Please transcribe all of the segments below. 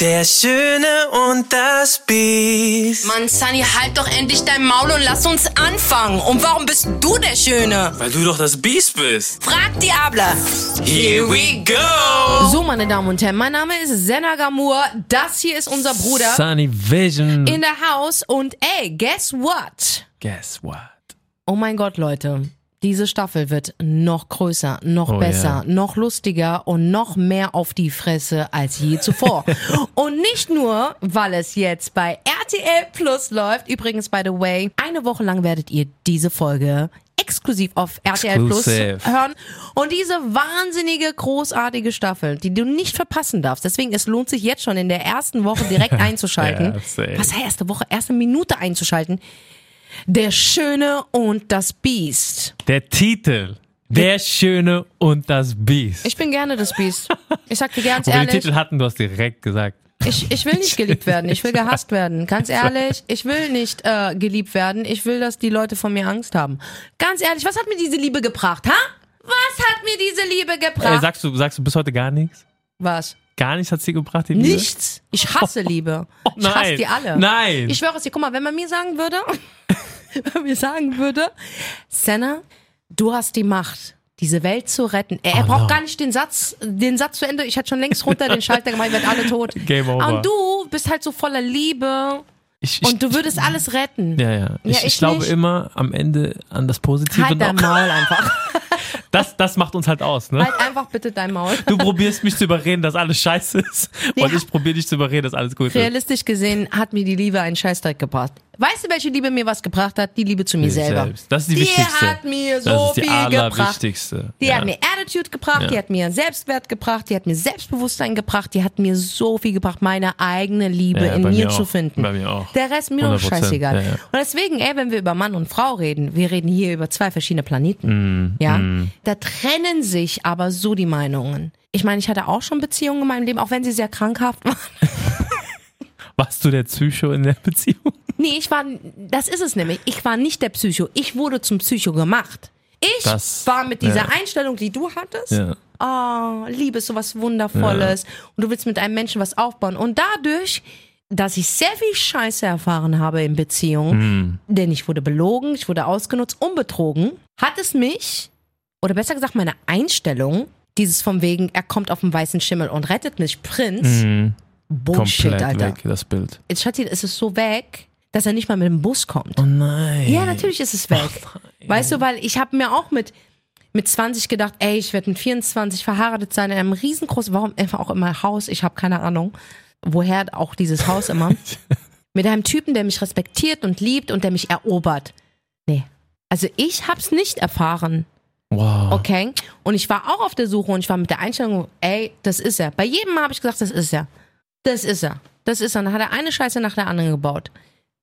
Der Schöne und das Biest. Mann, Sunny, halt doch endlich dein Maul und lass uns anfangen. Und warum bist du der Schöne? Weil du doch das Biest bist. Frag Diabla. Here we go. So, meine Damen und Herren, mein Name ist Senna Gamur. Das hier ist unser Bruder Sunny Vision. in der Haus. Und ey, guess what? Guess what? Oh mein Gott, Leute. Diese Staffel wird noch größer, noch Oh besser, ja. noch lustiger und noch mehr auf die Fresse als je zuvor. und nicht nur, weil es jetzt bei RTL Plus läuft. Übrigens, by the way, eine Woche lang werdet ihr diese Folge exklusiv auf RTL Plus Exclusive. hören. Und diese wahnsinnige, großartige Staffel, die du nicht verpassen darfst. Deswegen, es lohnt sich jetzt schon in der ersten Woche direkt einzuschalten. Ja. Was heißt erste Woche? Erste Minute einzuschalten. Der Schöne und das Biest. Der Titel. Der Schöne und das Biest. Ich bin gerne das Biest. Ich sag dir ganz Wo wir den ehrlich, Titel hatten, du hast direkt gesagt. ich, ich will nicht geliebt werden, ich will gehasst werden. Ganz ehrlich, ich will nicht äh, geliebt werden. Ich will, dass die Leute von mir Angst haben. Ganz ehrlich, was hat mir diese Liebe gebracht, ha? Was hat mir diese Liebe Äh, gebracht? sagst, du, sagst du bis heute gar nichts? was? Gar nichts hat sie gebracht, die Liebe? Nichts. Ich hasse Liebe. Ich hasse die alle. Nein. Ich schwöre es dir, guck mal, wenn man mir sagen würde, mir sagen würde, Senna, du hast die Macht, diese Welt zu retten. Er, er Oh, braucht no. gar nicht den Satz, den Satz zu Ende. Ich hatte schon längst runter den Schalter gemacht, ihr werdet alle tot. Game over. Und du bist halt so voller Liebe Ich, ich, und du würdest alles retten. ja, ja. Ich, ich ich glaube nicht. immer am Ende an das Positive Halt dein. Maul einfach. Das, das macht uns halt aus, ne? Halt einfach bitte dein Maul. Du probierst mich zu überreden, dass alles scheiße ist. Ja. Und ich probiere dich zu überreden, dass alles gut ist. Realistisch gesehen hat mir die Liebe einen Scheißdreck gebracht. Weißt du, welche Liebe mir was gebracht hat? Die Liebe zu mir selber. selbst. Das ist die, die wichtigste. hat mir so das ist die viel gebracht. allerwichtigste. Die ja. hat mir Attitude gebracht, Ja. die hat mir Selbstwert gebracht, die hat mir Selbstbewusstsein gebracht, die hat mir so viel gebracht, meine eigene Liebe Ja, in mir mir zu finden. Bei mir auch. Der Rest mir doch 100%, scheißegal. ja, ja. Und deswegen, ey, wenn wir über Mann und Frau reden, wir reden hier über zwei verschiedene Planeten. Mm, ja, da trennen sich aber so die Meinungen. Ich meine, ich hatte auch schon Beziehungen in meinem Leben, auch wenn sie sehr krankhaft waren. Warst du der Psycho in der Beziehung? Nee, ich war, das ist es nämlich. Ich war nicht der Psycho. Ich wurde zum Psycho gemacht. Ich Das- war mit dieser ja. Einstellung, die du hattest. Ja. Oh, Liebe ist sowas Wundervolles. Und du willst mit einem Menschen was aufbauen. Und dadurch, dass ich sehr viel Scheiße erfahren habe in Beziehungen, denn ich wurde belogen, ich wurde ausgenutzt und betrogen, hat es mich, oder besser gesagt meine Einstellung, dieses von wegen, er kommt auf dem weißen Schimmel und rettet mich, Prinz, Bullshit, Komplett Alter. weg, das Bild. Jetzt, Schatzi, es ist so weg, dass er nicht mal mit dem Bus kommt. Oh nein. Ja, natürlich ist es weg. weißt du, weil ich habe mir auch mit, mit 20 gedacht, ey, ich werde mit 24 verheiratet sein in einem riesengroßen, warum einfach auch immer Haus, ich habe keine Ahnung, woher auch dieses Haus immer. mit einem Typen, der mich respektiert und liebt und der mich erobert. Nee. Also ich hab's nicht erfahren, Wow. okay? Und ich war auch auf der Suche und ich war mit der Einstellung, ey, das ist er. Bei jedem Mal habe ich gesagt, das ist er. Das ist er. Das ist er. Und dann hat er eine Scheiße nach der anderen gebaut.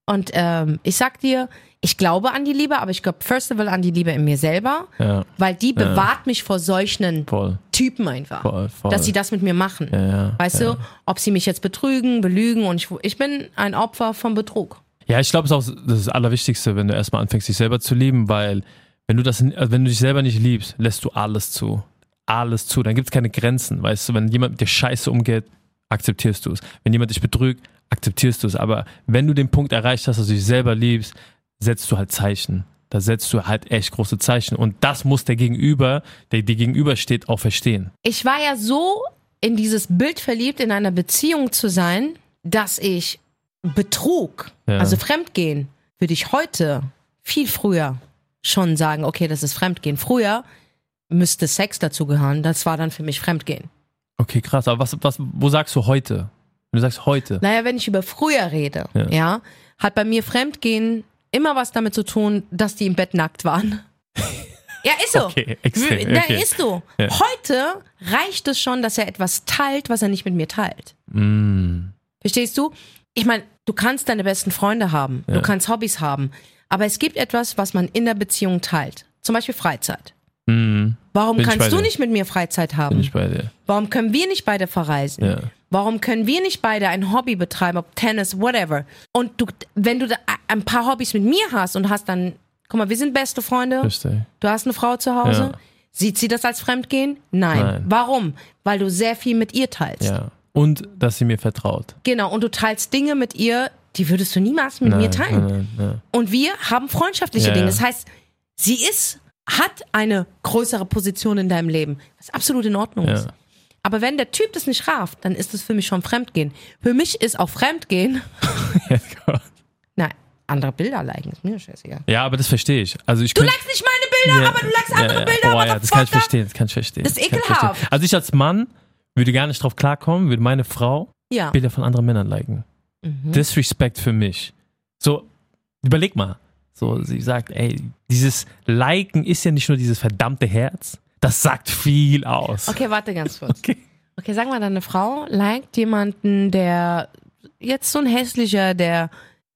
Und ähm, ich sag dir, ich glaube an die Liebe, aber ich glaube first of all an die Liebe in mir selber, Ja, weil die bewahrt mich vor solchen voll. Typen einfach. Voll, voll. Dass sie das mit mir machen. Ja, ja, weißt ja. du, ob sie mich jetzt betrügen, belügen und ich, ich bin ein Opfer von Betrug. Ja, ich glaube, es ist auch das, Allerwichtigste, wenn du erstmal anfängst, dich selber zu lieben, weil wenn du das, also wenn du dich selber nicht liebst, lässt du alles zu. Alles zu. Dann gibt es keine Grenzen. Weißt du, wenn jemand mit dir scheiße umgeht, akzeptierst du es. Wenn jemand dich betrügt, akzeptierst du es. Aber wenn du den Punkt erreicht hast, dass du dich selber liebst, setzt du halt Zeichen. Da setzt du halt echt große Zeichen. Und das muss der Gegenüber, der dir gegenübersteht, auch verstehen. Ich war ja so in dieses Bild verliebt, in einer Beziehung zu sein, dass ich Betrug, Ja. also Fremdgehen, würde ich heute viel früher schon sagen, okay, das ist Fremdgehen. Früher müsste Sex dazugehören, das war dann für mich Fremdgehen. Okay, krass. Aber was, was, wo sagst du heute? Wenn du sagst heute. Naja, wenn ich über früher rede, ja. Ja. hat bei mir Fremdgehen immer was damit zu tun, dass die im Bett nackt waren. ja, ist so. Okay, extrem. Na, Okay. ist so. Ja. Heute reicht es schon, dass er etwas teilt, was er nicht mit mir teilt. Mm. Verstehst du? Ich meine, du kannst deine besten Freunde haben, du Ja. kannst Hobbys haben, aber es gibt etwas, was man in der Beziehung teilt. Zum Beispiel Freizeit. Mm. Warum Bin kannst du dir. nicht mit mir Freizeit Bin haben? ich bei dir. Warum können wir nicht beide verreisen? Ja. Warum können wir nicht beide ein Hobby betreiben, ob Tennis, whatever? Und du, wenn du da ein paar Hobbys mit mir hast und hast dann, guck mal, wir sind beste Freunde, Richtig. du hast eine Frau zu Hause, Ja. sieht sie das als Fremdgehen? Nein. Nein. Warum? Weil du sehr viel mit ihr teilst. Ja. Und dass sie mir vertraut. Genau, und du teilst Dinge mit ihr, die würdest du niemals mit mir teilen. Nein, nein, Und wir haben freundschaftliche Ja, Dinge. Das heißt, sie ist, hat eine größere Position in deinem Leben, was absolut in Ordnung Ja. ist. Aber wenn der Typ das nicht rafft, dann ist es für mich schon Fremdgehen. Für mich ist auch Fremdgehen, nein, andere Bilder liken, ist mir scheißegal. ja, aber das verstehe ich. Also ich Du likest nicht meine Bilder, Ja, aber du likest andere ja. Bilder, Oh, ja, das kann ich verstehen, das kann ich verstehen. Das ist ich ekelhaft. verstehen. Also ich als Mann würde gar nicht drauf klarkommen, würde meine Frau Ja. Bilder von anderen Männern liken. Mhm. Disrespect für mich. So, überleg mal. So, sie sagt, ey, dieses Liken ist ja nicht nur dieses verdammte Herz. Das sagt viel aus. Okay, warte ganz kurz. Okay. Okay, sag mal, deine Frau liked jemanden, der jetzt so ein hässlicher, der,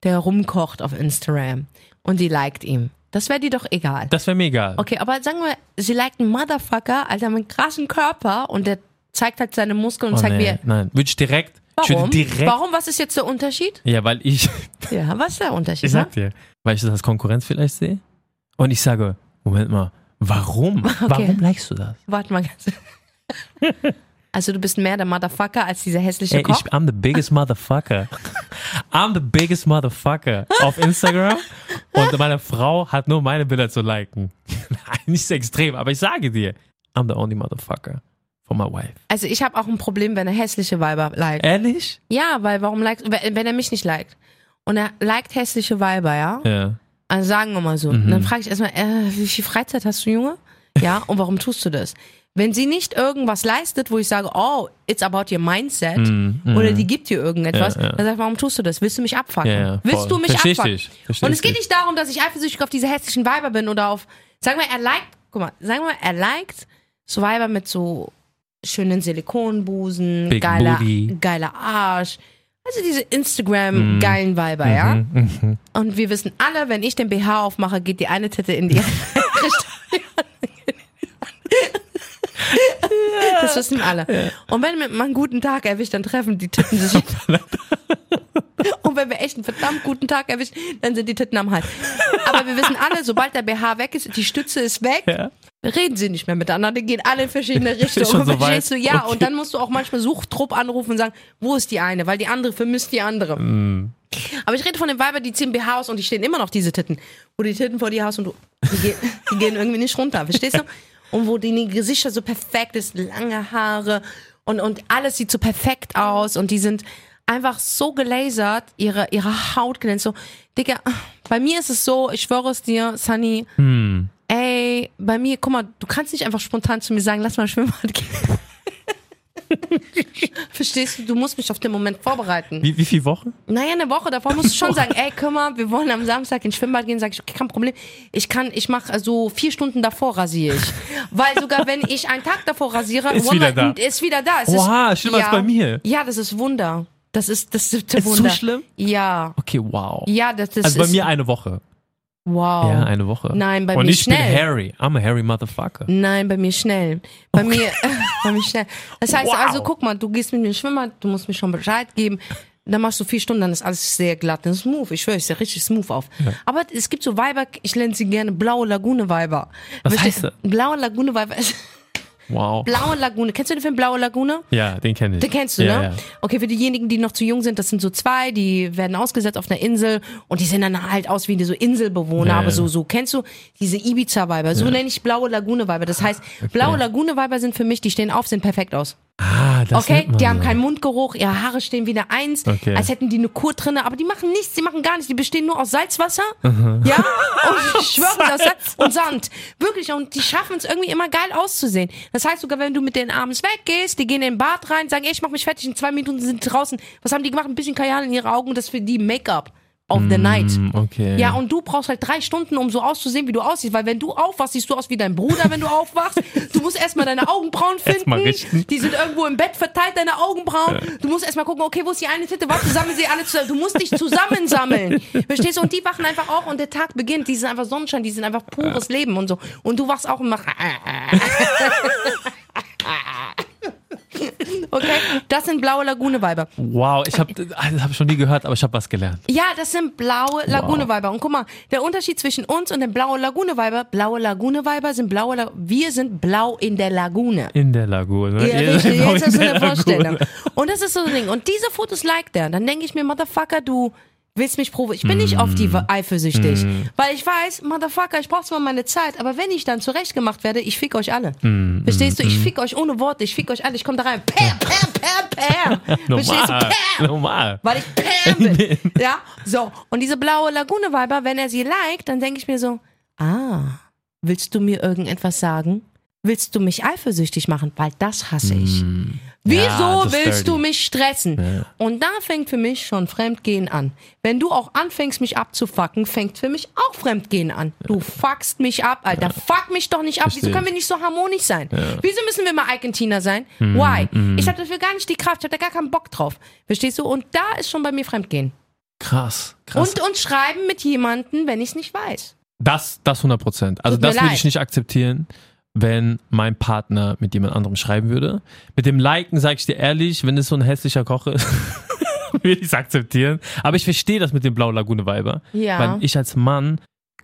der rumkocht auf Instagram und die liked ihm. Das wäre dir doch egal. Das wäre mir egal. Okay, aber sagen wir, sie liked einen Motherfucker, Alter, mit einem krassen Körper und der zeigt halt seine Muskeln und Oh, zeigt, wie nee, er. nein, würde ich direkt. Ich Warum? direkt. Warum? Was ist jetzt der Unterschied? Ja, weil ich, Ja, was ist der Unterschied? ich sag dir, weil ich das als Konkurrenz vielleicht sehe. Und ich sage, Moment mal, warum? Warum likest du das? Warte mal ganz. Also du bist mehr der Motherfucker als dieser hässliche Ey, Koch? ich, I'm the biggest motherfucker. I'm the biggest motherfucker auf Instagram. Und meine Frau hat nur meine Bilder zu liken. Nein, nicht so extrem, aber ich sage dir, I'm the only motherfucker for my wife. Also ich habe auch ein Problem, wenn er hässliche Weiber liked. Ehrlich? Ja, weil warum liked, wenn wenn er mich nicht liked und er liked hässliche Weiber, ja? Ja. Also sagen wir mal so. Mhm. Dann frage ich erstmal, äh, wie viel Freizeit hast du, Junge? Ja, und warum tust du das? Wenn sie nicht irgendwas leistet, wo ich sage, oh, it's about your mindset, oder die gibt dir irgendetwas, Ja, ja. dann sag ich, warum tust du das? Willst du mich abfucken? Ja. Willst du mich Versteh ich dich. Versteh Und ich es geht nicht darum, dass ich eifersüchtig auf diese hässlichen Weiber bin oder auf, sagen wir, er liked, guck mal, sagen wir, er liked so Weiber mit so schönen Silikonbusen, Big geiler, Booty. geiler Arsch. Also diese Instagram-geilen Weiber, ja? Mhm, Und wir wissen alle, wenn ich den BH aufmache, geht die eine Titte in die Richtung. Das wissen alle. Und wenn mal einen guten Tag erwischt, dann treffen die Titten sich. Und wenn wir echt einen verdammt guten Tag erwischen, dann sind die Titten am Hals. Aber wir wissen alle, sobald der BH weg ist, die Stütze ist weg, Ja. Reden sie nicht mehr miteinander, die gehen alle in verschiedene schon Richtungen. so Verstehst du? Ja, Okay. und dann musst du auch manchmal Suchtrupp anrufen und sagen, wo ist die eine? Weil die andere vermisst die andere. Mm. Aber ich rede von den Weibern, die ziehen BH aus und die stehen immer noch diese Titten. Wo die Titten vor dir hast und du, die, gehen, die gehen irgendwie nicht runter, verstehst du? Und wo die Gesichter so perfekt ist, lange Haare und, und alles sieht so perfekt aus und die sind einfach so gelasert, ihre, ihre Haut glänzt so. Digga, bei mir ist es so, ich schwöre es dir, Sunny, Hm. Ey, bei mir, guck mal, du kannst nicht einfach spontan zu mir sagen, lass mal Schwimmbad gehen. Verstehst du? Du musst mich auf den Moment vorbereiten. Wie, wie viele Wochen? Naja, eine Woche davor musst du schon sagen, ey, guck mal, wir wollen am Samstag ins Schwimmbad gehen. Sag ich, okay, kein Problem. Ich kann, ich mache also vier Stunden davor rasiere ich. Weil sogar wenn ich einen Tag davor rasiere, Ist Wallah, wieder da. Ist wieder da. Es Oha, ist, schlimmer als bei mir. Ja, das ist Wunder. Das ist, das ist der Ist so Wunder. schlimm? Ja. Okay, wow. Ja, das, das also ist. bei mir eine Woche. Wow. Ja, eine Woche. Nein, bei Und mir ich schnell. bin Harry. I'm a Harry Motherfucker. Nein, bei mir schnell. Bei mir, bei mir schnell. Das heißt Wow. also, guck mal, du gehst mit mir schwimmen, du musst mir schon Bescheid geben. Dann machst du vier Stunden, dann ist alles sehr glatt und smooth. Ich schwöre, ich sehe richtig smooth auf. Aber es gibt so Weiber, ich nenne sie gerne blaue Lagune-Weiber. Was Versteh- heißt das? Blaue Lagune-Weiber. Wow. Blaue Lagune. Kennst du den Film Blaue Lagune? Ja, den kenne ich. Den kennst du, ja, ne? Ja. Okay, für diejenigen, die noch zu jung sind, das sind so zwei, die werden ausgesetzt auf einer Insel und die sehen dann halt aus wie so Inselbewohner, Ja, aber so, so, kennst du diese Ibiza-Weiber? So nenne ich blaue Lagune-Weiber. Das heißt, blaue Lagune-Weiber sind für mich, die stehen auf, sehen perfekt aus. Ah, das Okay, die haben keinen Mundgeruch, ihre Haare stehen wie eine Eins, Okay. als hätten die eine Kur drinne, aber die machen nichts, die machen gar nichts, die bestehen nur aus Salzwasser, ja, und ich schwöre das Salz und Sand, wirklich, und die schaffen es irgendwie immer geil auszusehen. Das heißt sogar, wenn du mit denen abends weggehst, die gehen in den Bad rein, sagen, ey, ich mach mich fertig, in zwei Minuten sind die draußen. Was haben die gemacht? Ein bisschen Kajal in ihre Augen, das ist für die Make-up of the night. Mm, Okay. Ja, und du brauchst halt drei Stunden, um so auszusehen, wie du aussiehst. Weil wenn du aufwachst, siehst du aus wie dein Bruder, wenn du aufwachst. Du musst erstmal deine Augenbrauen finden. Die sind irgendwo im Bett verteilt, deine Augenbrauen. Du musst erstmal gucken, okay, wo ist die eine Titte? Warte, sammel sie alle zusammen. Du musst dich zusammensammeln. Verstehst du? Und die wachen einfach auf und der Tag beginnt. Die sind einfach Sonnenschein, die sind einfach pures Leben und so. Und du wachst auch und machst. Okay, das sind blaue Lagune-Weiber. Wow, ich habe das hab ich schon nie gehört, aber ich habe was gelernt. Ja, das sind blaue Lagune-Weiber. Und guck mal, der Unterschied zwischen uns und den blauen Lagune-Weiber, blaue Lagune-Weiber sind blaue, La wir sind blau in der Lagune. In der Lagune. Ja, Ihr richtig, jetzt hast du eine Vorstellung. Und das ist so ein Ding. Und diese Fotos liked er. Dann denke ich mir, Motherfucker, du willst mich provozieren. Ich bin nicht auf die eifersüchtig. Weil ich weiß, Motherfucker, ich brauche zwar meine Zeit, aber wenn ich dann zurechtgemacht werde, ich fick euch alle. Verstehst du? Ich fick euch ohne Worte, ich fick euch alle. Ich komme da rein. Pam, pam, pam, pam. Verstehst du? Pam. Normal. Weil ich Pam bin. ja, so. Und diese blaue Lagune-Weiber, wenn er sie liked, dann denke ich mir so, ah, willst du mir irgendetwas sagen? Willst du mich eifersüchtig machen? Weil das hasse ich. Wieso. Ja, willst dirty. du mich stressen? Und da fängt für mich schon Fremdgehen an. Wenn du auch anfängst, mich abzufacken, fängt für mich auch Fremdgehen an. Du fuckst mich ab, Alter. Fuck mich doch nicht ab. Wieso Verstehe. können wir nicht so harmonisch sein? Wieso müssen wir mal Tina sein? Mhm, Why? Ich habe dafür gar nicht die Kraft, ich habe da gar keinen Bock drauf. Verstehst du? Und da ist schon bei mir Fremdgehen. Krass, krass. Und, und schreiben mit jemandem, wenn ich es nicht weiß. Das, das 100 Prozent. Also Tut das würde ich nicht akzeptieren, wenn mein Partner mit jemand anderem schreiben würde. Mit dem Liken sage ich dir ehrlich, wenn es so ein hässlicher Koch ist, würde ich es akzeptieren. Aber ich verstehe das mit dem Blau Lagune Weiber. Ja. Weil ich als Mann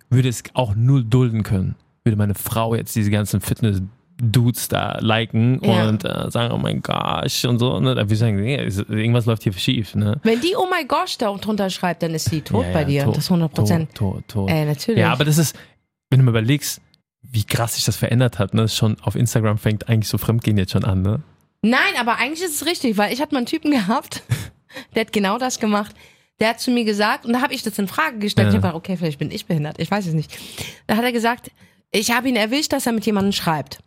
würde es auch null dulden können. Würde meine Frau jetzt diese ganzen Fitness-Dudes da liken Ja. und äh, sagen, oh mein Gosh und so. Ne? Da würde ich sagen, nee, irgendwas läuft hier schief. Ne? Wenn die Oh my gosh da drunter schreibt, dann ist sie tot Ja, bei dir. tot, das ist 100 Prozent. Tot, tot, tot. Ey, natürlich. Ja, aber das ist, wenn du mal überlegst, wie krass sich das verändert hat, ne? Schon auf Instagram fängt eigentlich so Fremdgehen jetzt schon an, ne? Nein, aber eigentlich ist es richtig, weil ich hatte mal einen Typen gehabt, der hat genau das gemacht. Der hat zu mir gesagt, und da habe ich das in Frage gestellt. Ja. Ich habe gedacht, okay, vielleicht bin ich behindert, ich weiß es nicht. Da hat er gesagt, ich habe ihn erwischt, dass er mit jemandem schreibt.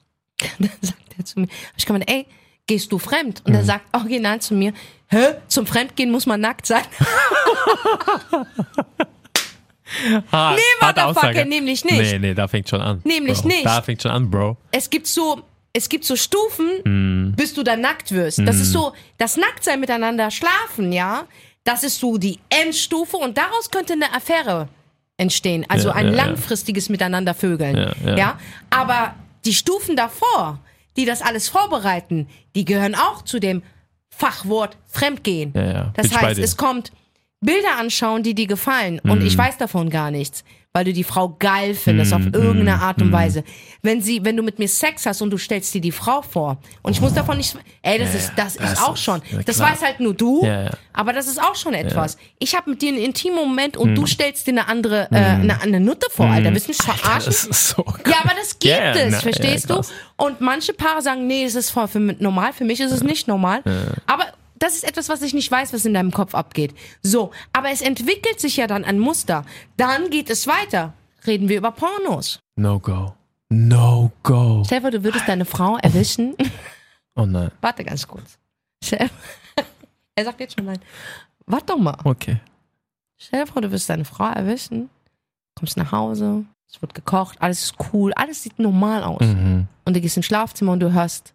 Dann sagt er zu mir, ich gemeint, ey, gehst du fremd? Und Mhm. er sagt original zu mir, hä, zum Fremdgehen muss man nackt sein. Ha, Nee, Motherfucker, nämlich nicht. Nee, nee, da fängt schon an. Nämlich Bro. nicht. Da fängt schon an, Bro. es gibt so, es gibt so Stufen, Mhm. bis du dann nackt wirst. Das ist so, das Nacktsein miteinander schlafen, ja, das ist so die Endstufe und daraus könnte eine Affäre entstehen. Also Ja, ein ja, ja. langfristiges Miteinander vögeln. Ja, ja. ja, aber die Stufen davor, die das alles vorbereiten, die gehören auch zu dem Fachwort Fremdgehen. Ja, ja. Bin Das bei heißt, es kommt Bilder anschauen, die dir gefallen und Mhm. ich weiß davon gar nichts, weil du die Frau geil findest Mhm. auf irgendeine Art und Weise. Wenn sie, wenn du mit mir Sex hast und du stellst dir die Frau vor und ich muss davon nicht, ey, das ist, das, das ist auch schon, ja, das weiß halt nur du, Ja, ja. aber das ist auch schon etwas. Ich habe mit dir einen intimen Moment und du stellst dir eine andere, äh, eine, eine Nutte vor, Alter, willst du mich verarschen? Das ist so Ja, aber das gibt Ja, es, na, verstehst ja, du? krass. Und manche Paare sagen, nee, es ist voll für normal, für mich ist es nicht normal. Aber das ist etwas, was ich nicht weiß, was in deinem Kopf abgeht. So, aber es entwickelt sich ja dann ein Muster. Dann geht es weiter. Reden wir über Pornos. No go. No go. Vor, du würdest deine Frau erwischen. Oh nein. Warte ganz kurz. Stell- er sagt jetzt schon nein. Warte doch mal. Okay. Stell dir vor, du wirst deine Frau erwischen, kommst nach Hause, es wird gekocht, alles ist cool, alles sieht normal aus. Mhm. und du gehst ins Schlafzimmer und du hörst,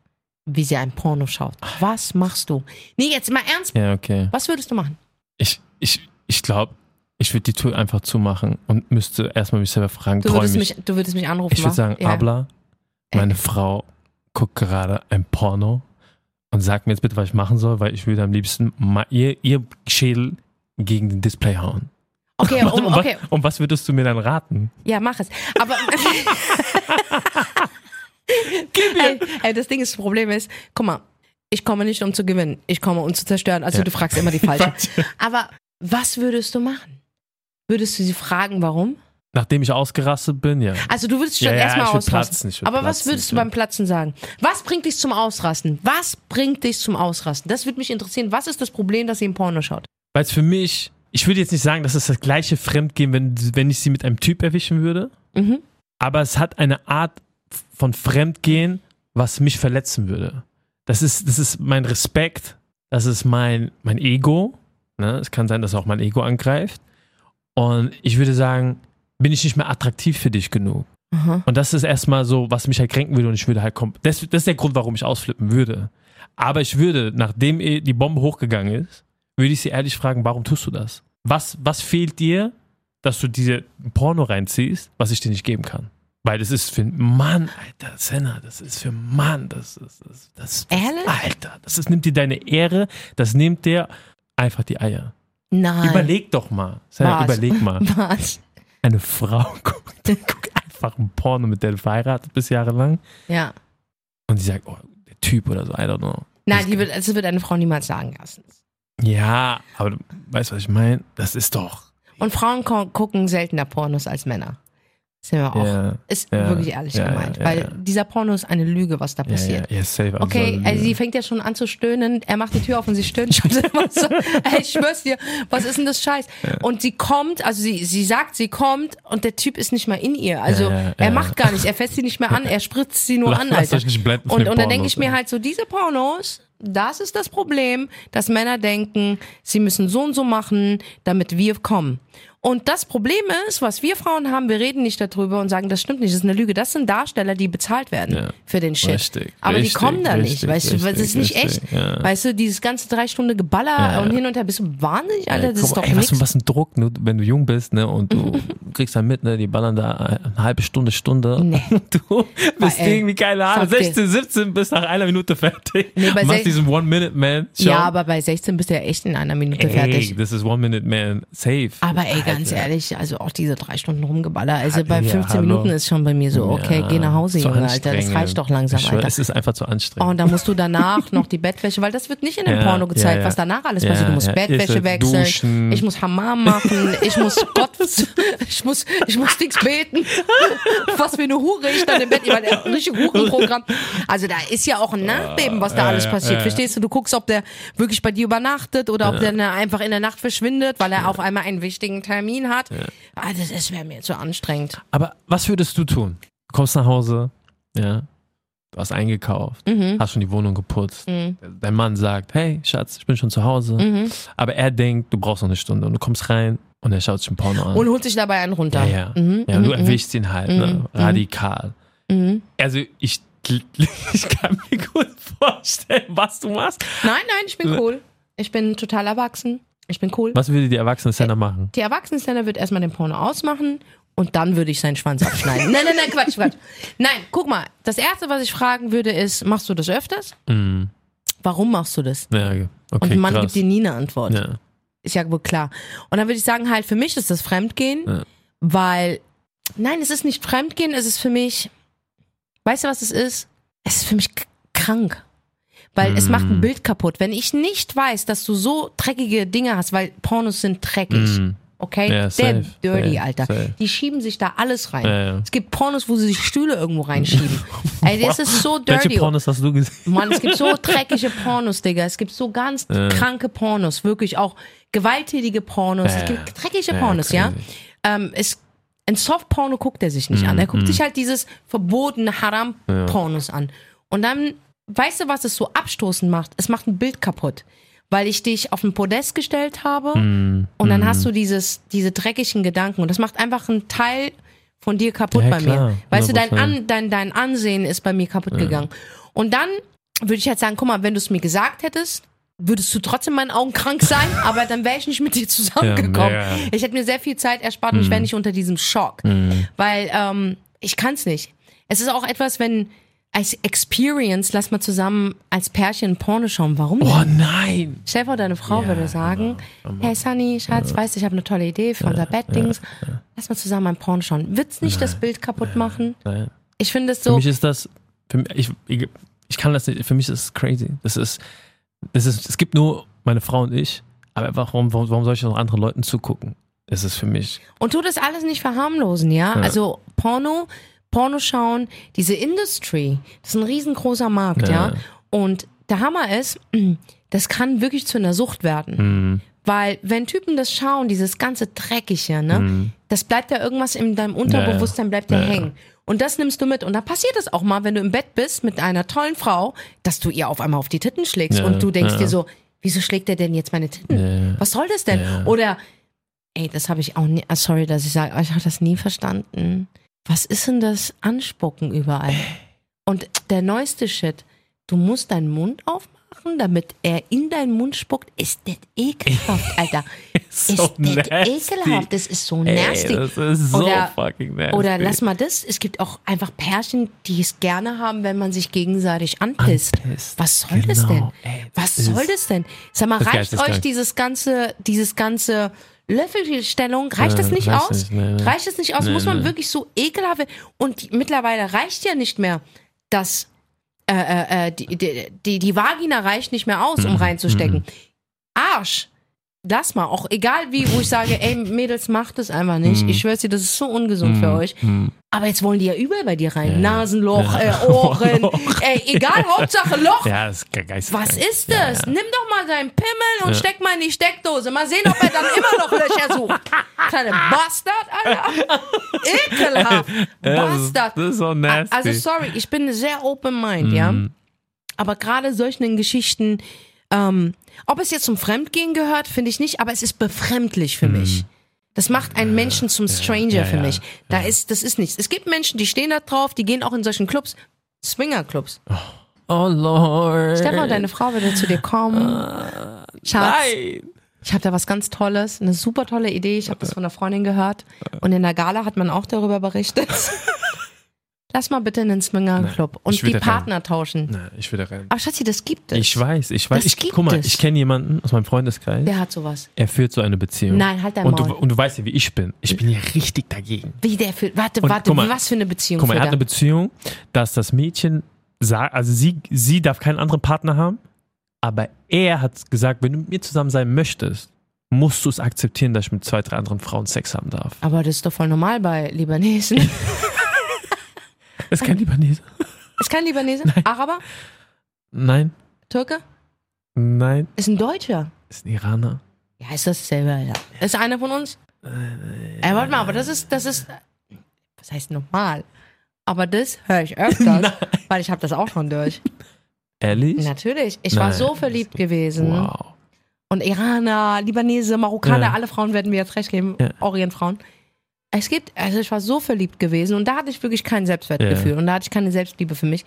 wie sie ein Porno schaut. Was machst du? Nee, jetzt mal ernst. Ja, okay. Was würdest du machen? Ich, ich, ich glaube, ich würde die Tür einfach zumachen und müsste erstmal mich selber fragen, Du würdest ich. mich, du würdest mich anrufen. Ich würde sagen, ja. Abla, meine Frau guckt gerade ein Porno und sagt mir jetzt bitte, was ich machen soll, weil ich würde am liebsten mal ihr, ihr Schädel gegen den Display hauen. Okay, um, und, okay, was, und was würdest du mir dann raten? ja, mach es. Aber ey, ey, das Ding ist, das Problem ist, guck mal, ich komme nicht, um zu gewinnen. Ich komme, um zu zerstören. Also Ja. du fragst immer die falsche. Aber was würdest du machen? Würdest du sie fragen, warum? Nachdem ich ausgerastet bin, ja. Also du würdest schon Ja, ja, erstmal würd ausrasten. platzen, Aber was würdest du ja. beim Platzen sagen? Was bringt dich zum Ausrasten? Was bringt dich zum Ausrasten? Das würde mich interessieren. Was ist das Problem, dass sie im Porno schaut? Weil es für mich, ich würde jetzt nicht sagen, dass es das gleiche Fremdgehen, wenn, wenn ich sie mit einem Typ erwischen würde, Mhm. aber es hat eine Art von Fremdgehen, was mich verletzen würde. Das ist, das ist mein Respekt, das ist mein, mein Ego. Ne? Es kann sein, dass auch mein Ego angreift. Und ich würde sagen, bin ich nicht mehr attraktiv für dich genug. Aha. Und das ist erstmal so, was mich halt kränken würde und ich würde halt kommen. Das, das ist der Grund, warum ich ausflippen würde. Aber ich würde, nachdem eh die Bombe hochgegangen ist, würde ich sie ehrlich fragen, warum tust du das? Was, was fehlt dir, dass du diese Porno reinziehst, was ich dir nicht geben kann? Weil das ist für einen Mann, Alter, Senna, das ist für einen Mann, das ist, das, das, das Ehrlich? Alter, das ist, nimmt dir deine Ehre, das nimmt dir einfach die Eier. Nein. Überleg doch mal, Senna, Was? überleg mal. Was? Eine Frau guckt, guckt einfach ein Porno, mit der du verheiratet bist jahrelang Ja. und sie sagt, oh, der Typ oder so, I don't know. Nein, die wird, das wird eine Frau niemals sagen, erstens. Ja, aber du weißt, was ich meine? Das ist doch. Und Frauen gucken seltener Pornos als Männer. Sind wir auch. Ja, Ist ja, wirklich ehrlich ja, gemeint. weil dieser Porno ist eine Lüge, was da passiert. safe. Okay, absolut. also sie fängt ja schon an zu stöhnen. Er macht die Tür auf und sie stöhnt schon. so, ey, ich schwör's dir, was ist denn das Scheiß? Und sie kommt, also sie, sie sagt, sie kommt und der Typ ist nicht mal in ihr. Also er macht gar nicht, er fässt sie nicht mehr an, er spritzt sie nur an, Lasst Alter. euch nicht blenden Und, und dann denke ich mir halt so, diese Pornos, das ist das Problem, dass Männer denken, sie müssen so und so machen, damit wir kommen. Und das Problem ist, was wir Frauen haben, wir reden nicht darüber und sagen, das stimmt nicht, das ist eine Lüge. Das sind Darsteller, die bezahlt werden Ja. für den Shit. Richtig, Aber richtig, die kommen da nicht, richtig, weißt du, weil das ist nicht echt. ja. Weißt du, dieses ganze drei Stunden Geballer Ja. und hin und her, bist du wahnsinnig, Alter, das guck ist doch ey, was, nichts. was ein Druck, ne? wenn du jung bist ne? und du kriegst dann mit, ne? die ballern da eine halbe Stunde, Stunde. Nee. Du bist ey, irgendwie, keine Ahnung, sag dir. 16, 17 bist nach einer Minute fertig. Nee, bei sech- diesen One-Minute-Man. Ja, aber bei 16 bist du ja echt in einer Minute fertig. Ey, das ist One-Minute-Man safe. Aber ey, ganz Alter. ehrlich, also auch diese drei Stunden rumgeballer, also bei Ja, 15 hallo. Minuten ist schon bei mir so, okay, Ja, geh nach Hause, Junge, Alter, das reicht doch langsam, Alter. Es ist einfach zu Oh, anstrengend. und dann musst du danach noch die Bettwäsche, weil das wird nicht in dem Ja, Porno gezeigt, ja, ja. was danach alles Ja, passiert. Du musst ja, Bettwäsche wechseln, duschen. ich muss Hammam machen, ich muss Gott, ich muss, ich muss nichts beten. Was für eine Hure ich dann im Bett, ich meine, richtig Hurenprogramm. Also da ist ja auch ein Nachleben, was da alles passiert. Verstehst du? Du guckst, ob der wirklich bei dir übernachtet oder ob der dann einfach in der Nacht verschwindet, weil er auf einmal einen wichtigen Termin hat. Ah, das, das wäre mir zu anstrengend. Aber was würdest du tun? Du kommst nach Hause, ja, du hast eingekauft, Mhm. hast schon die Wohnung geputzt. Dein Mann sagt, hey, Schatz, ich bin schon zu Hause. Mhm. Aber er denkt, du brauchst noch eine Stunde. Und du kommst rein und er schaut sich ein Porno an. Und holt sich dabei einen runter. ja, ja. Mhm, ja, du mhm, erwischst ihn halt, ne? radikal. mhm. Also ich, ich kann mir gut vorstellen, was du machst. Nein, nein, ich bin cool. Ich bin total erwachsen. Ich bin cool. Was würde die erwachsene Senna machen? Die Erwachsenenszene wird erstmal den Porno ausmachen und dann würde ich seinen Schwanz abschneiden. nein, nein, nein, Quatsch, Quatsch. Nein, guck mal. Das erste, was ich fragen würde, ist, machst du das öfters? Mhm. Warum machst du das? Ja, okay, Und ein Mann krass. gibt dir nie eine Antwort. ja. Ist ja wohl klar. Und dann würde ich sagen, halt, für mich ist das Fremdgehen, Ja. weil, nein, es ist nicht Fremdgehen, es ist für mich, weißt du, was es ist? Es ist für mich krank. Weil es macht Mm. ein Bild kaputt. Wenn ich nicht weiß, dass du so dreckige Dinge hast, weil Pornos sind dreckig. Mhm. Okay? Ja, Der safe, dirty, safe, Alter. safe. Die schieben sich da alles rein. Ja, ja. Es gibt Pornos, wo sie sich Stühle irgendwo reinschieben. Ey, das ist so dirty. Welche Pornos hast du gesehen? Mann, es gibt so dreckige Pornos, Digga. Es gibt so ganz kranke Pornos, wirklich auch gewalttätige Pornos. Ja, es gibt ja. dreckige Ja, Pornos, ja. Ähm, es, ein Soft-Porno guckt er sich nicht an. Er Mhm, guckt sich halt dieses verbotene Haram-Pornos an. Und dann, weißt du, was es so abstoßend macht? Es macht ein Bild kaputt. Weil ich dich auf ein Podest gestellt habe Mhm. und dann hast du dieses, diese dreckigen Gedanken. Und das macht einfach einen Teil von dir kaputt Ja, bei klar, mir. Weißt du, dein, 100%. An, dein, dein Ansehen ist bei mir kaputt gegangen. Und dann würde ich halt sagen, guck mal, wenn du es mir gesagt hättest, würdest du trotzdem in meinen Augen krank sein, aber dann wäre ich nicht mit dir zusammengekommen. Ja, ich hätte mir sehr viel Zeit erspart und ich wäre nicht unter diesem Schock. Weil ähm, ich kann es nicht. Es ist auch etwas, wenn als Experience, lass mal zusammen als Pärchen Porno schauen. Warum Oh nein! Stell dir vor, deine Frau Ja, würde sagen, genau. hey Sunny, Schatz, weißt du, ich habe eine tolle Idee für unser Bettdings. Lass mal zusammen ein Porno schauen. Wird's nicht das Bild kaputt machen? Nein. Ich finde es Für so, mich ist das, für mich, ich, ich, ich kann das nicht, für mich ist es crazy. Das ist, das ist, es gibt nur meine Frau und ich, aber einfach, warum, warum soll ich noch anderen Leuten zugucken? Das ist für mich, und tu das alles nicht verharmlosen, ja? Also Porno, Porno schauen, diese Industry, das ist ein riesengroßer Markt, ja? Ja. Und der Hammer ist, das kann wirklich zu einer Sucht werden. hm, Weil wenn Typen das schauen, dieses ganze Dreckige, ne, das bleibt ja irgendwas in deinem Unterbewusstsein, bleibt ja, Ja, ja. Und das nimmst du mit. Und dann passiert es auch mal, wenn du im Bett bist mit einer tollen Frau, dass du ihr auf einmal auf die Titten schlägst Ja, und du denkst ja. dir so, wieso schlägt er denn jetzt meine Titten? Ja. Was soll das denn? Oder, ey, das habe ich auch nie, ah, sorry, dass ich sage, ich habe das nie verstanden. Was ist denn das Anspucken überall? Und der neueste Shit, du musst deinen Mund aufmachen machen, damit er in deinen Mund spuckt, ist das ekelhaft, Alter. so ist das nasty. ekelhaft, das ist so Ey, nasty. das ist so oder, fucking nasty. Oder lass mal das, es gibt auch einfach Pärchen, die es gerne haben, wenn man sich gegenseitig anpisst. Anpisst, Was soll das denn? genau. Ey, Was das soll ist- das denn? Sag mal, reicht euch geisteskrank. dieses ganze, dieses ganze Löffelstellung, reicht das Äh, nicht reicht aus? nicht, nee, nee. Reicht das nicht aus? Nee, Muss man wirklich so ekelhaft und die, mittlerweile reicht ja nicht mehr, dass äh, äh, äh, die, die, die, die Vagina reicht nicht mehr aus, um Mhm. reinzustecken. Arsch. Lass mal, auch egal wie, wo ich sage, ey Mädels, macht das einfach nicht. Mhm. Ich schwör's dir, das ist so ungesund für euch. Aber jetzt wollen die ja überall bei dir rein. Nasenloch, Ja. äh, Ohren, Loch. ey, egal, Hauptsache Loch. Ja, das ist ge- geisteskrank. Was ist Ja, das? ja. Nimm doch mal deinen Pimmel und Ja. steck mal in die Steckdose. Mal sehen, ob er dann immer noch Löcher sucht. Kleine Bastard, Alter. Ekelhaft. Ja, Bastard. das ist so nasty. Also sorry, ich bin sehr open mind, ja. Mhm. Aber gerade solchen Geschichten, ähm, ob es jetzt zum Fremdgehen gehört, finde ich nicht, aber es ist befremdlich für mich. Das macht einen Menschen zum Stranger Mhm. ja, für ja, mich. Da ist, das ist nichts. Es gibt Menschen, die stehen da drauf, die gehen auch in solchen Clubs, Swingerclubs. oh Lord. Stefan, deine Frau würde zu dir kommen. Schatz, Nein. ich habe da was ganz Tolles, eine super tolle Idee. Ich habe das von einer Freundin gehört. Und in der Gala hat man auch darüber berichtet. Lass mal bitte in den Swingerclub und ich die da rein. Partner tauschen. Nein, ich will da rein. Aber Schatzi, das gibt es. Ich weiß, ich weiß. Das Ich, gibt guck mal, es. ich kenne jemanden aus meinem Freundeskreis. Wer hat sowas? Er führt so eine Beziehung. Nein, halt dein und du, Maul. und du weißt ja, wie ich bin. Ich bin hier richtig dagegen. Wie der für. Warte, Und warte, mal, was für eine Beziehung Guck mal, er führt hat eine Beziehung, dass das Mädchen sagt, also sie, sie darf keinen anderen Partner haben, aber er hat gesagt, wenn du mit mir zusammen sein möchtest, musst du es akzeptieren, dass ich mit zwei, drei anderen Frauen Sex haben darf. Aber das ist doch voll normal bei Libanesen. Ist kein Libanese. ist kein Libanese? Araber? Nein, Türke? nein, Ist ein Deutscher. ist ein Iraner. Ja, ist das selber, ja. Ist einer von uns? Äh, warte mal, aber das ist, das ist, was heißt normal? Aber das höre ich öfters, weil ich habe das auch schon durch. Ehrlich? Natürlich. Ich war Nein, so verliebt gewesen. Wow. Und Iraner, Libanese, Marokkaner, Ja. alle Frauen werden mir jetzt recht geben, Ja. Orientfrauen. Es gibt, also ich war so verliebt gewesen und da hatte ich wirklich kein Selbstwertgefühl und da hatte ich keine Selbstliebe für mich.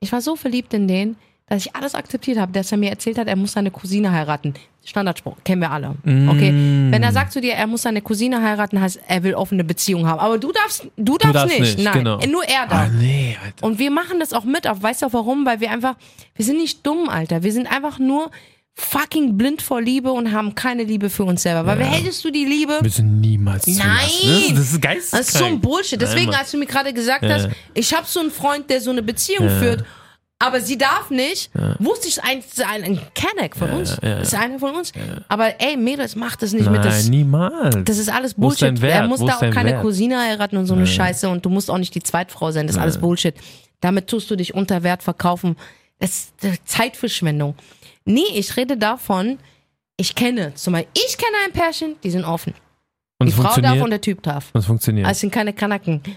Ich war so verliebt in den, dass ich alles akzeptiert habe, dass er mir erzählt hat, er muss seine Cousine heiraten. Standardspruch, kennen wir alle. Okay. Mm. Wenn er sagt zu dir, er muss seine Cousine heiraten, heißt, er will offene Beziehung haben. Aber du darfst, du darfst, darfst nicht. nicht, Nein, genau. nur er Ah, darf. nee, Alter. Und wir machen das auch mit auf. Weißt du auch warum? Weil wir einfach, wir sind nicht dumm, Alter. Wir sind einfach nur fucking blind vor Liebe und haben keine Liebe für uns selber. Weil wer hättest du die Liebe? Wir sind niemals. Nein! Das, das ist geisteskrank. Das ist so ein Bullshit. Deswegen, Nein, als du mir gerade gesagt Ja. hast, ich habe so einen Freund, der so eine Beziehung Ja. führt, aber sie darf nicht, wusste ich, ein, ein, ein Kenneck von uns. ja, ja. Ist einer von uns. Aber ey, Mädels, macht das nicht mit. Das, Nein, niemals. das ist alles Bullshit. Er muss Wo da auch keine Wert? Cousine heiraten und so eine Scheiße und du musst auch nicht die Zweitfrau sein. Das ist alles Bullshit. Damit tust du dich unter Wert verkaufen. Das ist Zeitverschwendung. Nee, ich rede davon, ich kenne, zum Beispiel, ich kenne ein Pärchen, die sind offen. und Die Frau darf und der Typ darf. und es funktioniert. Also es sind keine Kanaken.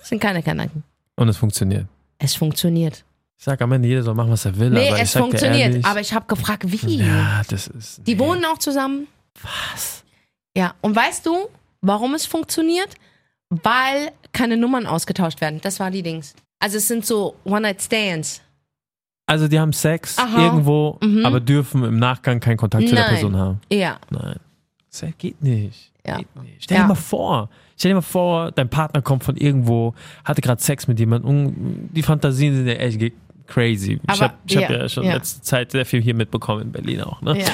Es sind keine Kanaken. und es funktioniert. Es funktioniert. Ich sag am Ende, jeder soll machen, was er will. Nee, es funktioniert. Aber ich habe gefragt, wie? ja, das ist. Die nee. wohnen auch zusammen. Was? Ja, und weißt du, warum es funktioniert? Weil keine Nummern ausgetauscht werden. Das war die Dings. Also es sind so One-Night-Stands. Also, die haben Sex Aha. irgendwo, Mhm. aber dürfen im Nachgang keinen Kontakt zu der Nein. Person haben. Ja, Nein. Das geht nicht. Ja. Geht nicht. Stell Ja. dir mal vor. Stell dir mal vor, dein Partner kommt von irgendwo, hatte gerade Sex mit jemandem und die Fantasien sind ja echt crazy. ich Aber- habe ich hab ja, ja schon ja. letzte Zeit sehr viel hier mitbekommen in Berlin auch. Ne? ja.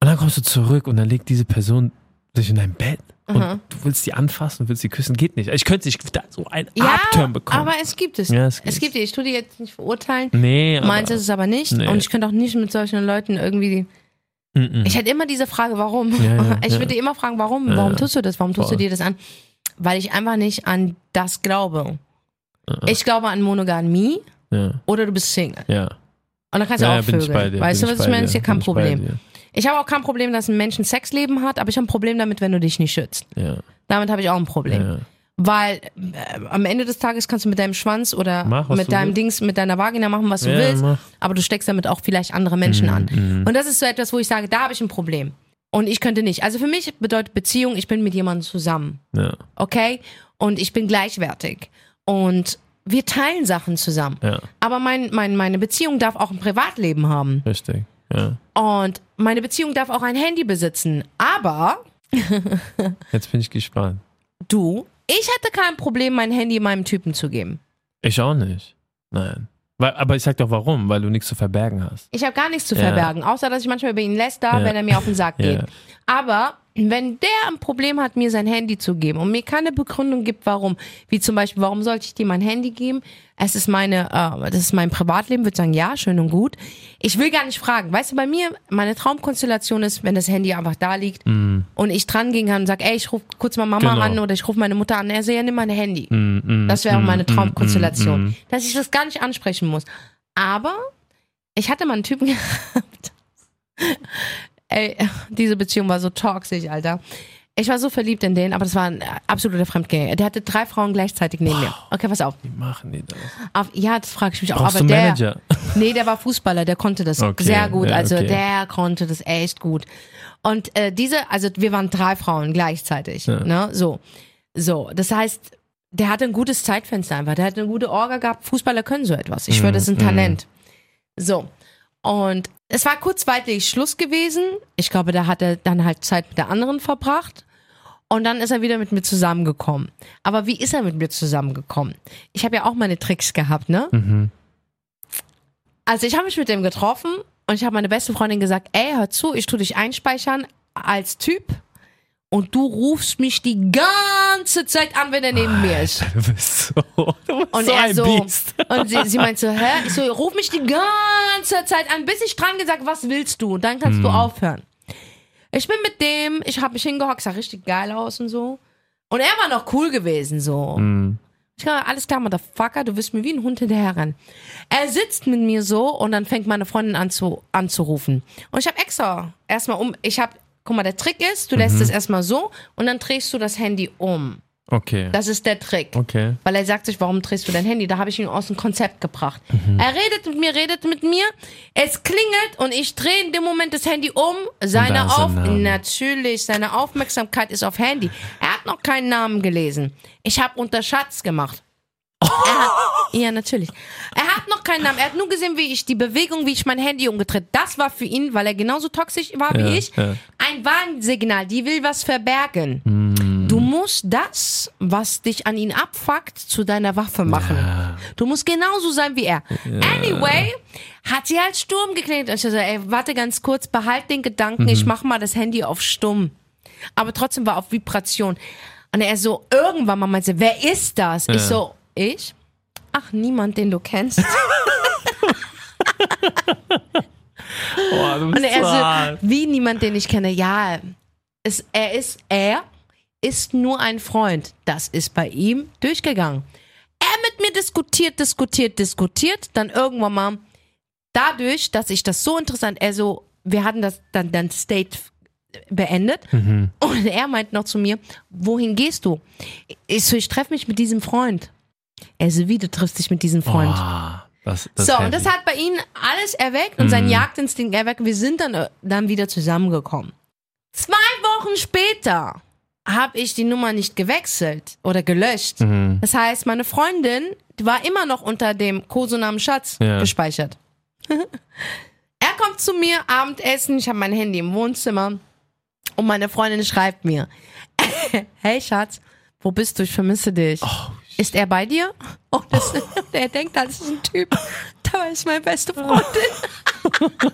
Und dann kommst du zurück und dann legt diese Person sich in dein Bett und Aha. du willst sie anfassen, willst sie küssen, geht nicht. Ich könnte nicht da so einen Ja, Abturn bekommen. aber es gibt es. Ja, es es gibt's. gibt die. Ich tue die jetzt nicht verurteilen. nee, Meins ist es aber nicht. Nee. Und ich könnte auch nicht mit solchen Leuten irgendwie. Mm-mm. Ich hätte immer diese Frage, warum? Ja, ja, ich würde immer fragen, warum? Warum tust du das? Warum tust du Voll. dir das an? Weil ich einfach nicht an das glaube. Ich glaube an Monogamie oder du bist Single. ja. Und dann kannst du auch ja, dir. Weißt du, was ich meine? Ist ja kein Problem. Ich habe auch kein Problem, dass ein Mensch ein Sexleben hat, aber ich habe ein Problem damit, wenn du dich nicht schützt. Ja, Damit habe ich auch ein Problem. ja. Weil äh, am Ende des Tages kannst du mit deinem Schwanz oder Mach, mit deinem willst. Dings, mit deiner Vagina machen, was du Ja, willst, mach. aber du steckst damit auch vielleicht andere Menschen an. Und das ist so etwas, wo ich sage, da habe ich ein Problem. Und ich könnte nicht. Also für mich bedeutet Beziehung, ich bin mit jemandem zusammen. ja. Okay? Und ich bin gleichwertig. Und wir teilen Sachen zusammen. Ja, Aber mein, mein, meine Beziehung darf auch ein Privatleben haben. richtig. Ja. Und meine Beziehung darf auch ein Handy besitzen. Aber Jetzt bin ich gespannt. du, ich hätte kein Problem, mein Handy meinem Typen zu geben. Ich auch nicht. Nein. Weil, aber ich sag doch warum, weil du nichts zu verbergen hast. Ich habe gar nichts zu Ja. verbergen, außer dass ich manchmal über ihn läster, Ja. wenn er mir auf den Sack geht. Aber wenn der ein Problem hat, mir sein Handy zu geben und mir keine Begründung gibt, warum, wie zum Beispiel, warum sollte ich dir mein Handy geben? Es ist meine, äh, das ist mein Privatleben, würde sagen, ja, schön und gut. Ich will gar nicht fragen. Weißt du, bei mir, meine Traumkonstellation ist, wenn das Handy einfach da liegt und ich dran gehen kann und sag, ey, ich rufe kurz mal Mama Mm. Genau. an oder ich rufe meine Mutter an. Er so, ja, nimm mein Handy. Mm, mm, Das wäre mm, meine mm, Traumkonstellation. mm, mm. Dass ich das gar nicht ansprechen muss. Aber ich hatte mal einen Typen gehabt. Ey, diese Beziehung war so toxisch, Alter. Ich war so verliebt in den, aber das war ein absoluter Fremdgänger. Der hatte drei Frauen gleichzeitig neben mir. Okay, pass auf. Wie machen die das? auf ja, das frage ich mich auch. Brauchst aber du der, Manager? Nee, der war Fußballer, der konnte das Okay, sehr gut. ja, Also okay. der konnte das echt gut. Und äh, diese, also wir waren drei Frauen gleichzeitig. Ne? So. So. Das heißt, der hatte ein gutes Zeitfenster einfach. Der hat eine gute Orga gehabt. Fußballer können so etwas. Ich schwöre, das ist ein Talent. So. Und es war kurzweilig Schluss gewesen. Ich glaube, da hat er dann halt Zeit mit der anderen verbracht. Und dann ist er wieder mit mir zusammengekommen. Aber wie ist er mit mir zusammengekommen? Ich habe ja auch meine Tricks gehabt, ne? Also ich habe mich mit dem getroffen und ich habe meine beste Freundin gesagt, ey, hör zu, ich tu dich einspeichern als Typ und du rufst mich die ganze Zeit an, wenn er neben mir ist. Du bist so, du bist Und so er so, Biest. und sie, sie meint so, hä? Ich so, ruf mich die ganze Zeit an, bis ich dran gesagt, was willst du? Und dann kannst Hm. du aufhören. Ich bin mit dem, ich habe mich hingehockt, sah richtig geil aus und so. Und er war noch cool gewesen, so. Hm. Ich glaube, alles klar, Motherfucker, du wirst mir wie ein Hund hinterher rennen. Er sitzt mit mir so und dann fängt meine Freundin an zu, anzurufen. Und ich habe extra erstmal um, ich habe, guck mal, der Trick ist, du Mhm. lässt es erstmal so und dann drehst du das Handy um. Okay. Das ist der Trick. Okay. Weil er sagt sich, warum drehst du dein Handy? Da habe ich ihn aus dem Konzept gebracht. Mhm. Er redet mit mir, redet mit mir. Es klingelt und ich drehe in dem Moment das Handy um. Seine Auf natürlich, seine Aufmerksamkeit ist auf Handy. Er hat noch keinen Namen gelesen. Ich habe unter Schatz gemacht. Er hat, ja, natürlich. Er hat noch keinen Namen. Er hat nur gesehen, wie ich die Bewegung, wie ich mein Handy umgedreht. Das war für ihn, weil er genauso toxisch war wie Ja, ich, ja. ein Warnsignal. Die will was verbergen. Hm. Du musst das, was dich an ihn abfuckt, zu deiner Waffe machen. Du musst genauso sein wie er. Anyway, hat sie halt Sturm geklingelt. Und ich so, ey, warte ganz kurz, behalt den Gedanken, Mhm. ich mach mal das Handy auf Stumm. Aber trotzdem war auf Vibration. Und er so, irgendwann mal meinte, wer ist das? Ich so, ich? Ach, niemand, den du kennst. Boah, du bist Und er so wie niemand, den ich kenne. Ja, es, er ist, er ist nur ein Freund. Das ist bei ihm durchgegangen. Er mit mir diskutiert, diskutiert, diskutiert, dann irgendwann mal dadurch, dass ich das so interessant, er so, wir hatten das dann, dann State beendet und er meint noch zu mir, wohin gehst du? Ich so, ich treffe mich mit diesem Freund. Er so, wie, du triffst dich mit diesem Freund? Ah, das, das So, und das hat bei ihnen alles erweckt und sein Jagdinstinkt erweckt. Wir sind dann, dann wieder zusammengekommen. Zwei Wochen später habe ich die Nummer nicht gewechselt oder gelöscht. Mhm. Das heißt, meine Freundin war immer noch unter dem Kosenamen Schatz Ja. gespeichert. er kommt zu mir, Abendessen, ich habe mein Handy im Wohnzimmer und meine Freundin schreibt mir, hey Schatz, wo bist du? Ich vermisse dich. Oh, Ist er bei dir? Oh, das, er denkt, das ist ein Typ. Da ist meine beste Freundin.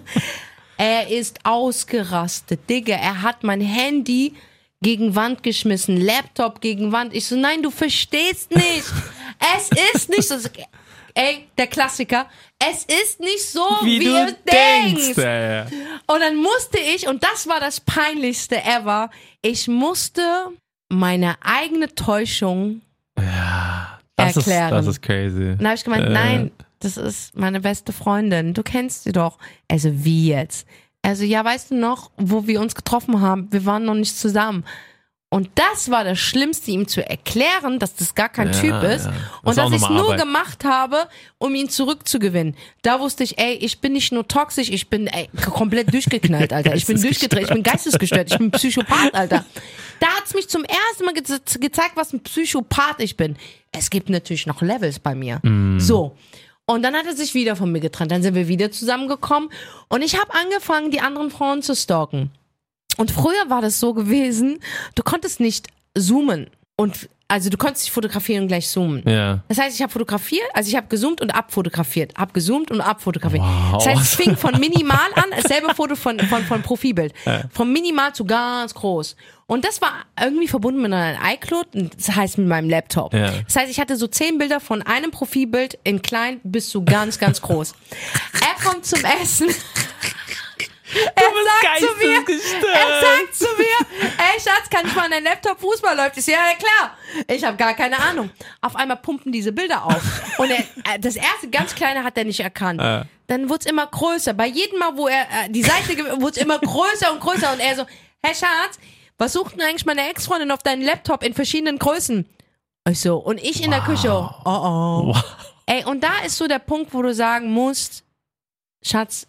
er ist ausgerastet. Digga, er hat mein Handy gegen Wand geschmissen, Laptop gegen Wand. Ich so, nein, du verstehst nicht. Es ist nicht so. Ey, der Klassiker. Es ist nicht so, wie, Wie, ihr du denkst, ey. Und dann musste ich, und das war das peinlichste ever, ich musste meine eigene Täuschung Das erklären. Ist, das ist crazy. Und dann habe ich gemeint, Äh. nein, das ist meine beste Freundin. Du kennst sie doch. Also wie jetzt? Also ja, weißt du noch, wo wir uns getroffen haben? Wir waren noch nicht zusammen. Und das war das Schlimmste, ihm zu erklären, dass das gar kein Ja, Typ ist. ja. Das Und ist dass ich es nur Arbeit. gemacht habe, um ihn zurückzugewinnen. Da wusste ich, ey, ich bin nicht nur toxisch, ich bin ey, komplett durchgeknallt, Alter. Ich bin durchgedreht, ich bin geistesgestört, ich bin Psychopath, Alter. Da hat's mich zum ersten Mal ge gezeigt, was ein Psychopath ich bin. Es gibt natürlich noch Levels bei mir. So. Und dann hat er sich wieder von mir getrennt. Dann sind wir wieder zusammengekommen. Und ich habe angefangen, die anderen Frauen zu stalken. Und früher war das so gewesen, du konntest nicht zoomen. Und also du konntest nicht fotografieren und gleich zoomen. Ja. Das heißt, ich habe fotografiert, also ich habe gezoomt und abfotografiert, abgezoomt und abfotografiert. Wow. Das heißt, es fing von minimal an, dasselbe Foto von, von, von Profilbild. Von minimal zu ganz groß. Und das war irgendwie verbunden mit einem iCloud, das heißt mit meinem Laptop. Ja. Das heißt, ich hatte so zehn Bilder von einem Profilbild in klein bis zu ganz, ganz groß. er kommt zum Essen. Er sagt zu mir, er sagt zu mir, ey Schatz, kann ich mal an dein Laptop Fußball läuft? Ich so, ja, ja klar. Ich habe gar keine Ahnung. Auf einmal pumpen diese Bilder auf. Und er, äh, das erste ganz kleine hat er nicht erkannt. Dann wurde es immer größer. Bei jedem Mal, wo er äh, die Seite wurde es immer größer und größer. Und er so, hey Schatz, was sucht denn eigentlich meine Ex-Freundin auf deinem Laptop in verschiedenen Größen? Ich so, und ich in der Küche, oh oh. Ey, und da ist so der Punkt, wo du sagen musst, Schatz,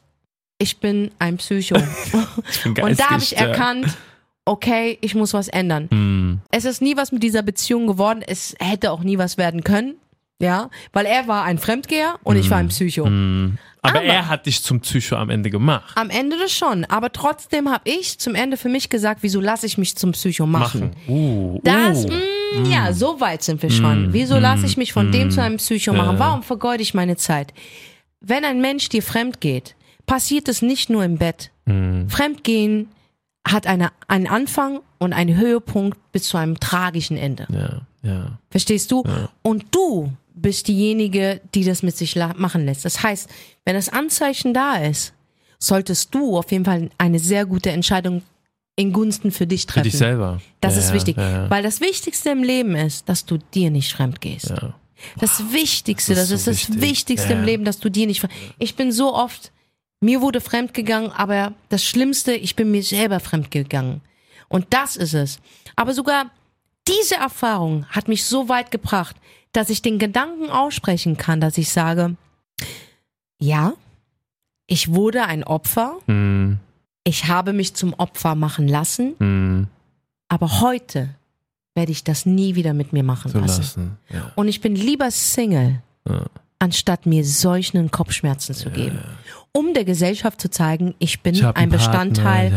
ich bin ein Psycho. Und da habe ich erkannt, okay, ich muss was ändern. Hm. Es ist nie was mit dieser Beziehung geworden. Es hätte auch nie was werden können. Ja, weil er war ein Fremdgeher und ich war ein Psycho. Aber, Aber- er hat dich zum Psycho am Ende gemacht. Am Ende das schon. Aber trotzdem habe ich zum Ende für mich gesagt, wieso lasse ich mich zum Psycho machen? Machen. Uh, Das, uh. mm, ja, so weit sind wir schon. Wieso lasse ich mich von dem zu einem Psycho machen? Warum vergeude ich meine Zeit? Wenn ein Mensch dir fremd geht, passiert es nicht nur im Bett. Fremdgehen hat eine, einen Anfang und einen Höhepunkt bis zu einem tragischen Ende. Ja, ja. Verstehst du? Und du bist diejenige, die das mit sich machen lässt. Das heißt, wenn das Anzeichen da ist, solltest du auf jeden Fall eine sehr gute Entscheidung in Gunsten für dich Für treffen. dich selber. Das ja, ist wichtig. Ja, ja. Weil das Wichtigste im Leben ist, dass du dir nicht fremd gehst. Ja. Das Wichtigste, Das das ist ist, so das wichtig. Wichtigste Ja. im Leben, dass du dir nicht fremd. Ich bin so oft, mir wurde fremd gegangen, aber das Schlimmste, ich bin mir selber fremd gegangen. Und das ist es. Aber sogar diese Erfahrung hat mich so weit gebracht, dass ich den Gedanken aussprechen kann, dass ich sage, ja, ich wurde ein Opfer, Hm, ich habe mich zum Opfer machen lassen, hm, aber heute werde ich das nie wieder mit mir machen zu lassen. lassen. Ja. Und ich bin lieber Single, Ja. Anstatt mir solchen Kopfschmerzen zu geben. Um der Gesellschaft zu zeigen, ich bin Ich ein Bestandteil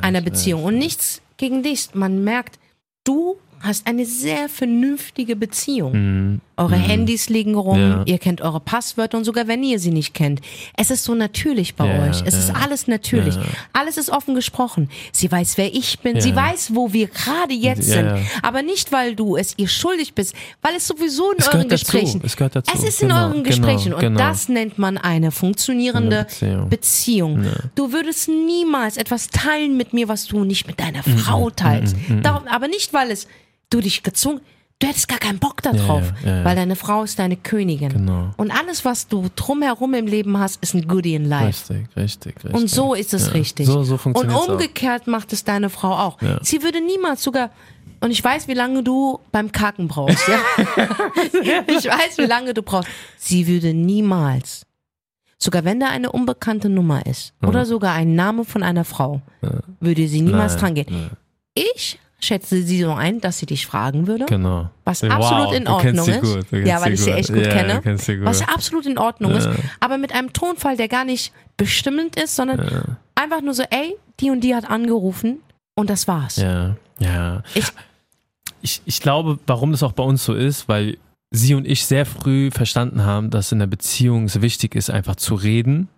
einer Beziehung. Und nichts gegen dich. Man merkt, du hast eine sehr vernünftige Beziehung. Hm, Eure Handys liegen rum, Ja. ihr kennt eure Passwörter und sogar wenn ihr sie nicht kennt. Es ist so natürlich bei Ja, euch. Es ist ja. alles natürlich. Alles ist offen gesprochen. Sie weiß, wer ich bin. Sie weiß, wo wir gerade jetzt sind. Aber nicht, weil du es ihr schuldig bist, weil es sowieso in Es euren. Gesprächen. Es gehört dazu. Es ist Genau, in euren genau, Gesprächen. Und genau. das nennt man eine funktionierende Eine Beziehung. Beziehung. Du würdest niemals etwas teilen mit mir, was du nicht mit deiner Frau teilst. Darum, aber nicht, weil es du dich gezwungen, du hättest gar keinen Bock darauf, ja, ja, ja. weil deine Frau ist deine Königin. Genau. Und alles, was du drumherum im Leben hast, ist ein Goodie in life. Richtig, richtig, richtig. Und so ist es richtig. So, so und funktioniert umgekehrt macht es deine Frau auch. Sie würde niemals sogar, und ich weiß, wie lange du beim Kacken brauchst. Ja? ich weiß, wie lange du brauchst. Sie würde niemals, sogar wenn da eine unbekannte Nummer ist oder sogar ein Name von einer Frau, würde sie niemals Nein, dran gehen. Ich schätze sie so ein, dass sie dich fragen würde. Genau. Was Wow, absolut in Ordnung ist. Gut, ja, weil ich sie gut. echt gut ja, kenne. Gut. Was absolut in Ordnung ist. Aber mit einem Tonfall, der gar nicht bestimmend ist, sondern einfach nur so, ey, die und die hat angerufen und das war's. Ja, ja. Ich- Ich, ich glaube, warum das auch bei uns so ist, weil sie und ich sehr früh verstanden haben, dass in der Beziehung es wichtig ist, einfach zu reden.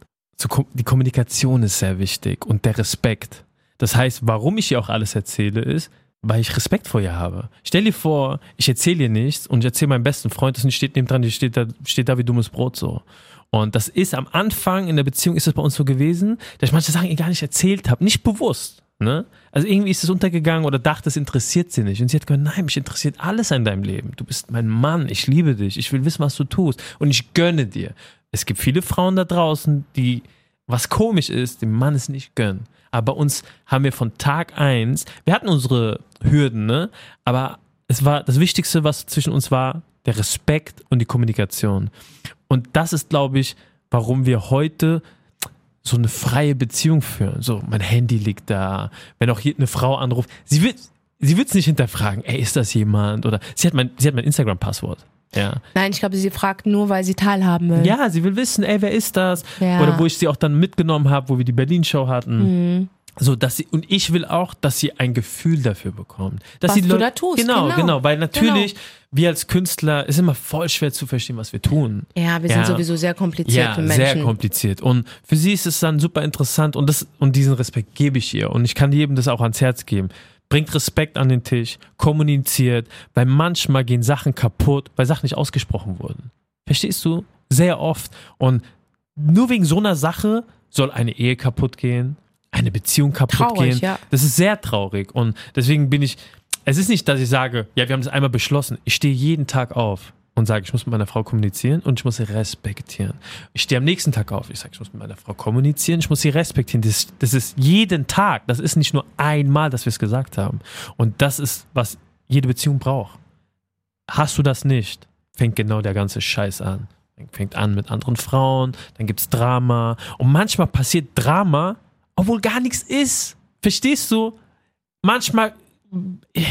Die Kommunikation ist sehr wichtig und der Respekt. Das heißt, warum ich ihr auch alles erzähle, ist, weil ich Respekt vor ihr habe. Stell dir vor, ich erzähle ihr nichts und ich erzähle meinem besten Freund, das steht neben dran, die steht da, steht da wie dummes Brot so. Und das ist am Anfang in der Beziehung ist es bei uns so gewesen, dass ich manche Sachen ihr gar nicht erzählt habe, nicht bewusst. Ne? Also irgendwie ist es untergegangen oder dachte, es interessiert sie nicht. Und sie hat gesagt, nein, mich interessiert alles an deinem Leben. Du bist mein Mann, ich liebe dich, ich will wissen, was du tust und ich gönne dir. Es gibt viele Frauen da draußen, die, was komisch ist, dem Mann es nicht gönnen. Aber bei uns haben wir von Tag eins, wir hatten unsere Hürden, ne? Aber es war das Wichtigste, was zwischen uns war, der Respekt und die Kommunikation. Und das ist, glaube ich, warum wir heute so eine freie Beziehung führen. So, mein Handy liegt da. Wenn auch hier eine Frau anruft, sie wird, sie wird es nicht hinterfragen, ey, ist das jemand? Oder sie hat mein, sie hat mein Instagram-Passwort. Ja. Nein, ich glaube, sie fragt nur, weil sie teilhaben will. Ja, sie will wissen, ey, wer ist das? Ja. Oder wo ich sie auch dann mitgenommen habe, wo wir die Berlin-Show hatten. Mhm. So, dass sie, und ich will auch, dass sie ein Gefühl dafür bekommt. Dass Was sie du da tust, Genau, genau. genau, weil natürlich, wir als Künstler, ist immer voll schwer zu verstehen, was wir tun. Ja, wir Ja. sind sowieso sehr komplizierte Ja, Menschen. sehr kompliziert. Und für sie ist es dann super interessant und, das, und diesen Respekt gebe ich ihr. Und ich kann jedem das auch ans Herz geben. Bringt Respekt an den Tisch, kommuniziert, weil manchmal gehen Sachen kaputt, weil Sachen nicht ausgesprochen wurden. Verstehst du? Sehr oft. Und nur wegen so einer Sache soll eine Ehe kaputt gehen, eine Beziehung kaputt Traurig, gehen. ja. Das ist sehr traurig. Und deswegen bin ich, es ist nicht, dass ich sage, ja, wir haben das einmal beschlossen. Ich stehe jeden Tag auf und sage, ich muss mit meiner Frau kommunizieren und ich muss sie respektieren. Ich stehe am nächsten Tag auf, ich sage, ich muss mit meiner Frau kommunizieren, ich muss sie respektieren. Das, das ist jeden Tag. Das ist nicht nur einmal, dass wir es gesagt haben. Und das ist, was jede Beziehung braucht. Hast du das nicht, fängt genau der ganze Scheiß an. Fängt an mit anderen Frauen, dann gibt's Drama. Und manchmal passiert Drama, obwohl gar nichts ist. Verstehst du? Manchmal, äh,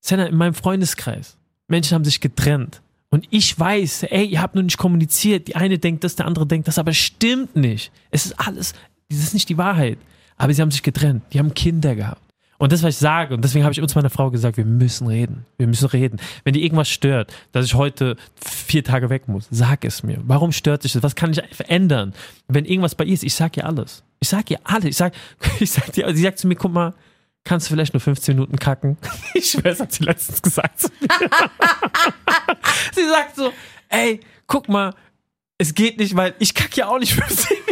Senna, in meinem Freundeskreis, Menschen haben sich getrennt. Und ich weiß, ey, ihr habt nur nicht kommuniziert. Die eine denkt das, der andere denkt das, aber stimmt nicht. Es ist alles, das ist nicht die Wahrheit. Aber sie haben sich getrennt. Die haben Kinder gehabt. Und das, was ich sage, und deswegen habe ich uns meiner Frau gesagt, wir müssen reden. Wir müssen reden. Wenn dir irgendwas stört, dass ich heute vier Tage weg muss, sag es mir. Warum stört dich das? Was kann ich verändern? Wenn irgendwas bei ihr ist, ich sag ihr alles. Ich sag ihr alles. Ich sag, ich sag dir, sie sagt zu mir, guck mal, kannst du vielleicht nur 15 Minuten kacken? Ich das hat sie letztens gesagt. zu mir. sie sagt so, ey, guck mal, es geht nicht, weil ich kacke ja auch nicht 15 Minuten.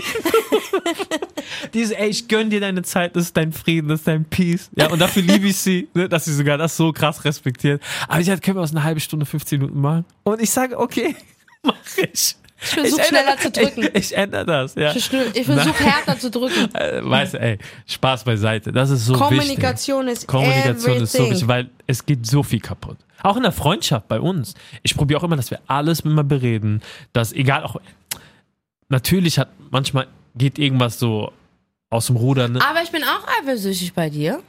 Diese, ey, ich gönn dir deine Zeit, das ist dein Frieden, das ist dein Peace. Ja, und dafür liebe ich sie, ne, dass sie sogar das so krass respektiert. Aber sie hat, können wir aus einer halben Stunde 15 Minuten machen? Und ich sage, okay, mach ich. Ich versuche schneller zu drücken. Ich, ich ändere das, ja. Ich, ich versuche härter zu drücken. Äh, Weißt du, ey, Spaß beiseite. Das ist so wichtig. Kommunikation ist Kommunikation everything. ist so wichtig, weil es geht so viel kaputt. Auch in der Freundschaft bei uns. Ich probiere auch immer, dass wir alles immer bereden, dass egal auch natürlich hat manchmal geht irgendwas so aus dem Ruder, ne? Aber ich bin auch eifersüchtig bei dir.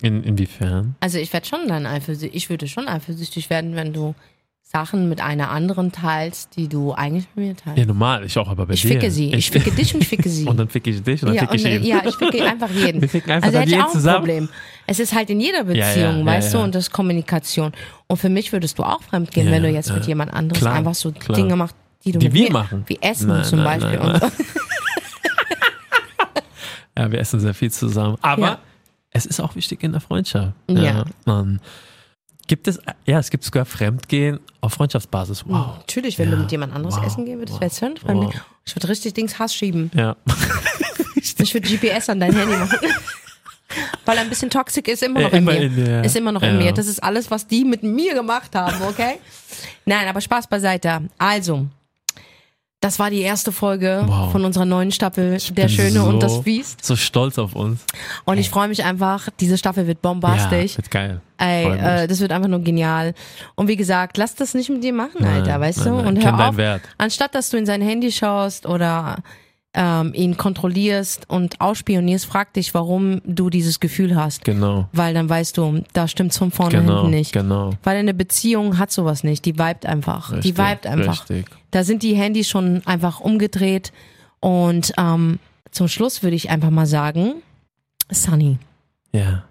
In, inwiefern? Also ich werde schon dann eifersüchtig. Ich würde schon eifersüchtig werden, wenn du Sachen mit einer anderen teilst, die du eigentlich mit mir teilst. Ja, normal, ich auch, aber bei ich dir. ficke sie. Ich ficke dich und ich ficke sie. und dann ficke ich dich und dann ja, ficke ich ihn. ja, ich ficke einfach jeden. Wir ficken einfach also hätte ich auch ein zusammen. Problem. Es ist halt in jeder Beziehung, ja, weißt ja, du, ja. und das ist Kommunikation. Und für mich würdest du auch fremdgehen, wenn du jetzt mit jemand anderes Klar, einfach so klar. Dinge machst, die du Die mit wir mir machen. Wie Essen Nein, zum nein, Beispiel. nein. Ja, wir essen sehr viel zusammen. Aber es ist auch wichtig in der Freundschaft. Ja. man, gibt es, ja, es gibt sogar Fremdgehen auf Freundschaftsbasis. Wow. Natürlich, wenn Ja, du mit jemand anderes wow, essen gehen würdest, wow, wäre es wow. Ich würde richtig Dings Hass schieben. Ja. Ich würde GPS an dein Handy machen. Weil ein bisschen toxisch ist immer Ja, noch in immer mir. in ja. Ist immer noch Ja. in mir. Das ist alles, was die mit mir gemacht haben, okay? Nein, aber Spaß beiseite. Also, das war die erste Folge Wow. von unserer neuen Staffel Der bin Schöne so, und das Biest. So stolz auf uns. Und ich freue mich einfach, diese Staffel wird bombastisch. Ja, wird geil. Ey, äh, das wird einfach nur genial. Und wie gesagt, lass das nicht mit dir machen, Nein, Alter, weißt nein, du? nein. Und hör deinen auf, Wert. anstatt dass du in sein Handy schaust oder ähm, ihn kontrollierst und ausspionierst, frag dich, warum du dieses Gefühl hast. Genau. Weil dann weißt du, da stimmt's von vorne Genau. hinten nicht. Genau. Weil eine Beziehung hat sowas nicht. Die vibet einfach. die Richtig, vibet einfach. Richtig. Da sind die Handys schon einfach umgedreht. Und ähm, zum Schluss würde ich einfach mal sagen, Sunny. Ja.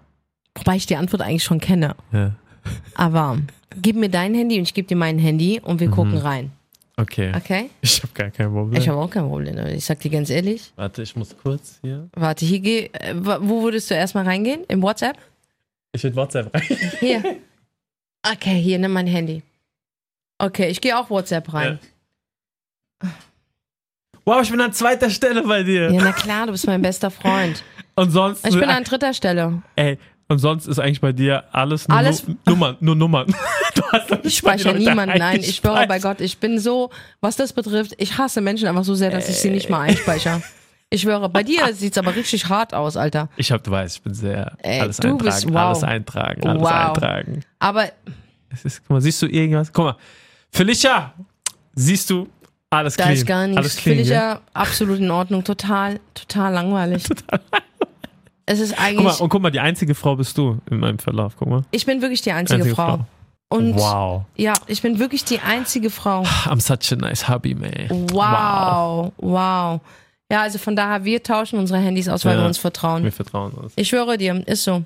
Wobei ich die Antwort eigentlich schon kenne. ja. Aber gib mir dein Handy und ich gebe dir mein Handy und wir gucken Mhm. rein. Okay. Okay? Ich habe gar kein Problem. Ich habe auch kein Problem. damit. Ich sag dir ganz ehrlich. Warte, ich muss kurz hier. Warte, hier geh. Äh, wo würdest du erstmal reingehen? Im WhatsApp? Ich will WhatsApp rein. Hier. Okay, hier, nimm mein Handy. Okay, ich gehe auch WhatsApp rein. Wow, ich bin an zweiter Stelle bei dir. Ja. na klar, du bist mein bester Freund. Und sonst. Ich bin an dritter Stelle. Ey, und sonst ist eigentlich bei dir alles nur Alles- Nu Nummern, nur Nummern. Ich speichere niemanden ein. Ich schwöre bei. Gott, ich bin so, was das betrifft, ich hasse Menschen einfach so sehr, dass ich sie nicht mal einspeichere. Ich schwöre, bei dir sieht's aber richtig hart aus, Alter. Ich hab, du weißt, ich bin sehr Ey, alles du eintragen, bist- wow. alles eintragen, alles Wow. eintragen. Aber Es ist, guck mal, siehst du irgendwas? Guck mal, Felicia, siehst du alles da clean? ist gar Alles nichts. clean, Finde ich gell? ja absolut in Ordnung. Total, total langweilig. Es ist Guck mal, eigentlich. und guck mal, die einzige Frau bist du in meinem Verlauf. Guck mal. Ich bin wirklich die einzige, Einzige Frau. Frau. Und Wow. ja, ich bin wirklich die einzige Frau. I'm such a nice hubby, man. Wow, wow. Ja, also von daher, wir tauschen unsere Handys aus, weil Ja. wir uns vertrauen. Wir vertrauen uns. Ich schwöre dir, ist so.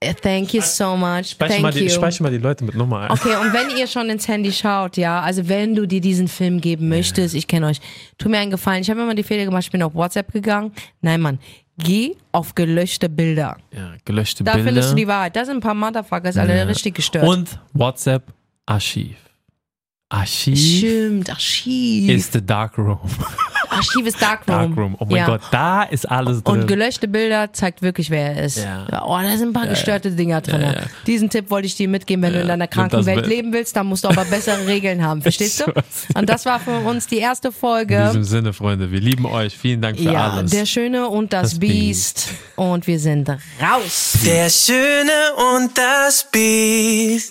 Äh, Thank you so much. Speicher Thank mal, die, you. speicher mal die Leute mit Nummer ein. Okay, und wenn ihr schon ins Handy schaut, ja, also wenn du dir diesen Film geben möchtest, ich kenne euch, tu mir einen Gefallen. Ich habe immer die Fehler gemacht, ich bin auf WhatsApp gegangen. Nein, Mann, geh auf gelöschte Bilder. Ja, gelöschte Da Bilder. findest du die Wahrheit. Da sind ein paar Motherfuckers, alle Ja. richtig gestört. Und WhatsApp Archiv. Archiv Stimmt, Archiv. ist the dark room. Archiv ist Darkroom. Darkroom. Oh mein Ja. Gott, da ist alles drin. Und gelöschte Bilder zeigt wirklich, wer er ist. Ja. Oh, da sind ein paar gestörte Dinger drin. Ja, ja. Diesen Tipp wollte ich dir mitgeben, wenn du in deiner kranken Welt mit. leben willst, dann musst du aber bessere Regeln haben. Verstehst du? Und das war für uns die erste In Folge. diesem Sinne, Freunde, wir lieben euch. Vielen Dank für Ja, alles. der Schöne und das, Das Biest. Und wir sind raus. Der Schöne und das Biest.